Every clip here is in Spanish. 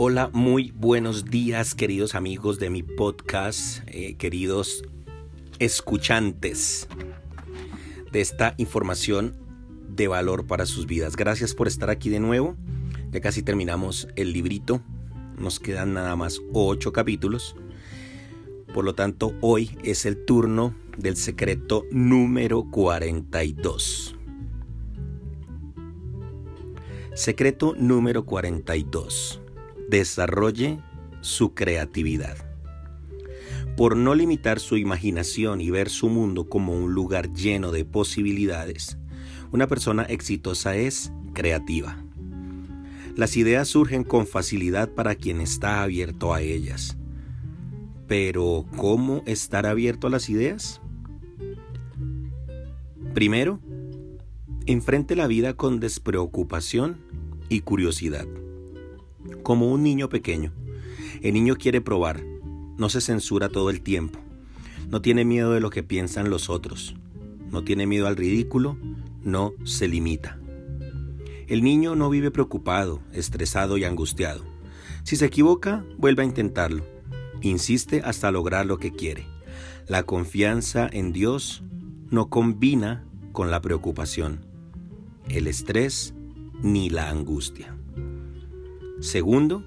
Hola, muy buenos días queridos amigos de mi podcast, eh, queridos escuchantes de esta información de valor para sus vidas. Gracias por estar aquí de nuevo. Ya casi terminamos el librito. Nos quedan nada más ocho capítulos. Por lo tanto, hoy es el turno del secreto número 42. Secreto número 42 desarrolle su creatividad. Por no limitar su imaginación y ver su mundo como un lugar lleno de posibilidades, una persona exitosa es creativa. Las ideas surgen con facilidad para quien está abierto a ellas. Pero, ¿cómo estar abierto a las ideas? Primero, enfrente la vida con despreocupación y curiosidad como un niño pequeño. El niño quiere probar, no se censura todo el tiempo, no tiene miedo de lo que piensan los otros, no tiene miedo al ridículo, no se limita. El niño no vive preocupado, estresado y angustiado. Si se equivoca, vuelve a intentarlo. Insiste hasta lograr lo que quiere. La confianza en Dios no combina con la preocupación, el estrés ni la angustia. Segundo,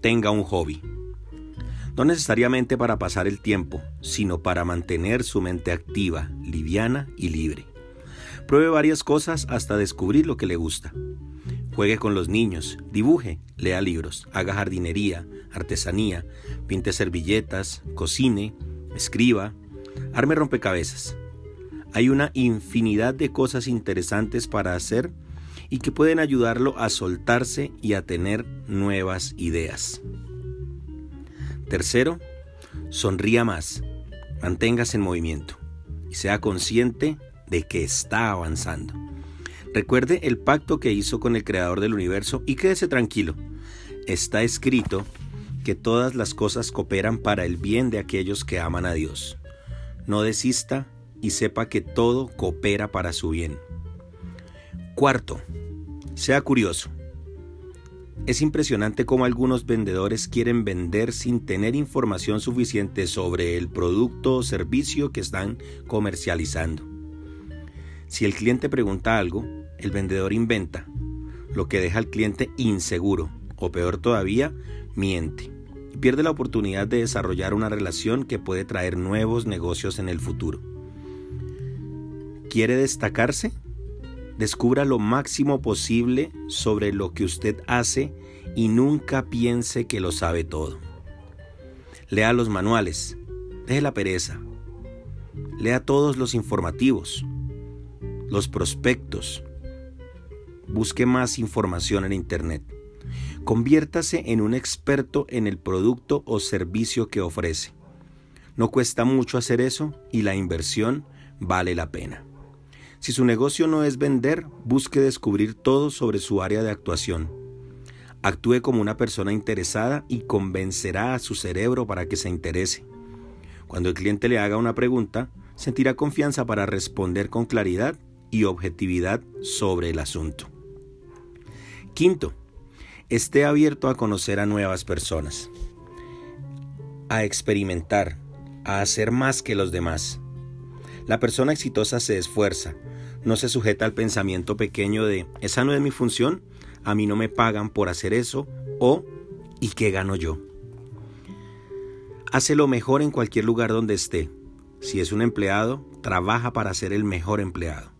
tenga un hobby. No necesariamente para pasar el tiempo, sino para mantener su mente activa, liviana y libre. Pruebe varias cosas hasta descubrir lo que le gusta. Juegue con los niños, dibuje, lea libros, haga jardinería, artesanía, pinte servilletas, cocine, escriba, arme rompecabezas. Hay una infinidad de cosas interesantes para hacer y que pueden ayudarlo a soltarse y a tener nuevas ideas. Tercero, sonría más, manténgase en movimiento y sea consciente de que está avanzando. Recuerde el pacto que hizo con el Creador del universo y quédese tranquilo. Está escrito que todas las cosas cooperan para el bien de aquellos que aman a Dios. No desista y sepa que todo coopera para su bien. Cuarto, sea curioso. Es impresionante cómo algunos vendedores quieren vender sin tener información suficiente sobre el producto o servicio que están comercializando. Si el cliente pregunta algo, el vendedor inventa, lo que deja al cliente inseguro, o peor todavía, miente, y pierde la oportunidad de desarrollar una relación que puede traer nuevos negocios en el futuro. ¿Quiere destacarse? Descubra lo máximo posible sobre lo que usted hace y nunca piense que lo sabe todo. Lea los manuales, deje la pereza, lea todos los informativos, los prospectos, busque más información en Internet. Conviértase en un experto en el producto o servicio que ofrece. No cuesta mucho hacer eso y la inversión vale la pena. Si su negocio no es vender, busque descubrir todo sobre su área de actuación. Actúe como una persona interesada y convencerá a su cerebro para que se interese. Cuando el cliente le haga una pregunta, sentirá confianza para responder con claridad y objetividad sobre el asunto. Quinto, esté abierto a conocer a nuevas personas, a experimentar, a hacer más que los demás. La persona exitosa se esfuerza, no se sujeta al pensamiento pequeño de esa no es mi función, a mí no me pagan por hacer eso o ¿y qué gano yo? Hace lo mejor en cualquier lugar donde esté. Si es un empleado, trabaja para ser el mejor empleado.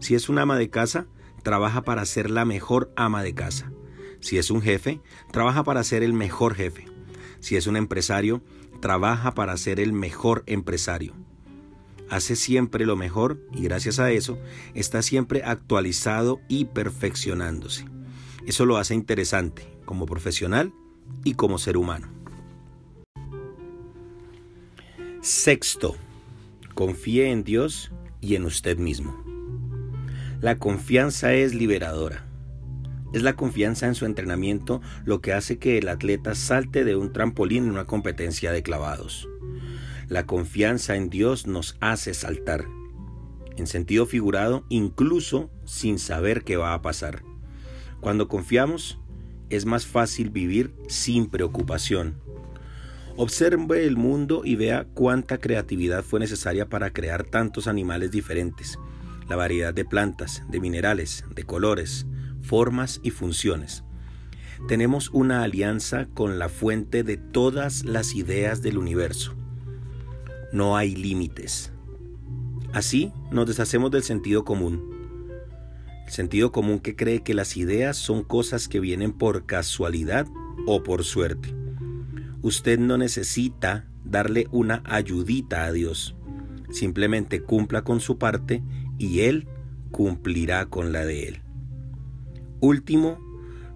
Si es un ama de casa, trabaja para ser la mejor ama de casa. Si es un jefe, trabaja para ser el mejor jefe. Si es un empresario, trabaja para ser el mejor empresario hace siempre lo mejor y gracias a eso está siempre actualizado y perfeccionándose. Eso lo hace interesante como profesional y como ser humano. Sexto, confíe en Dios y en usted mismo. La confianza es liberadora. Es la confianza en su entrenamiento lo que hace que el atleta salte de un trampolín en una competencia de clavados. La confianza en Dios nos hace saltar, en sentido figurado, incluso sin saber qué va a pasar. Cuando confiamos, es más fácil vivir sin preocupación. Observe el mundo y vea cuánta creatividad fue necesaria para crear tantos animales diferentes, la variedad de plantas, de minerales, de colores, formas y funciones. Tenemos una alianza con la fuente de todas las ideas del universo. No hay límites. Así nos deshacemos del sentido común. El sentido común que cree que las ideas son cosas que vienen por casualidad o por suerte. Usted no necesita darle una ayudita a Dios. Simplemente cumpla con su parte y Él cumplirá con la de Él. Último,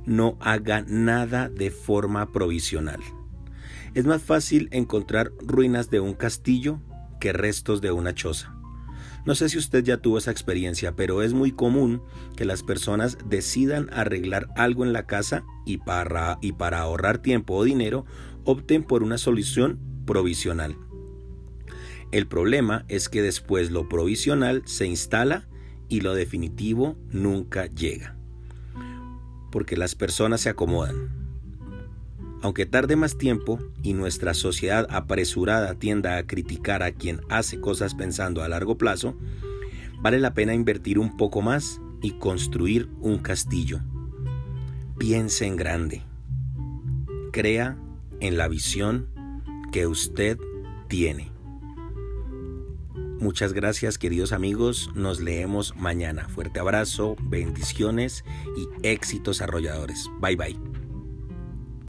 no haga nada de forma provisional. Es más fácil encontrar ruinas de un castillo que restos de una choza. No sé si usted ya tuvo esa experiencia, pero es muy común que las personas decidan arreglar algo en la casa y para, y para ahorrar tiempo o dinero opten por una solución provisional. El problema es que después lo provisional se instala y lo definitivo nunca llega. Porque las personas se acomodan. Aunque tarde más tiempo y nuestra sociedad apresurada tienda a criticar a quien hace cosas pensando a largo plazo, vale la pena invertir un poco más y construir un castillo. Piense en grande. Crea en la visión que usted tiene. Muchas gracias queridos amigos, nos leemos mañana. Fuerte abrazo, bendiciones y éxitos arrolladores. Bye bye.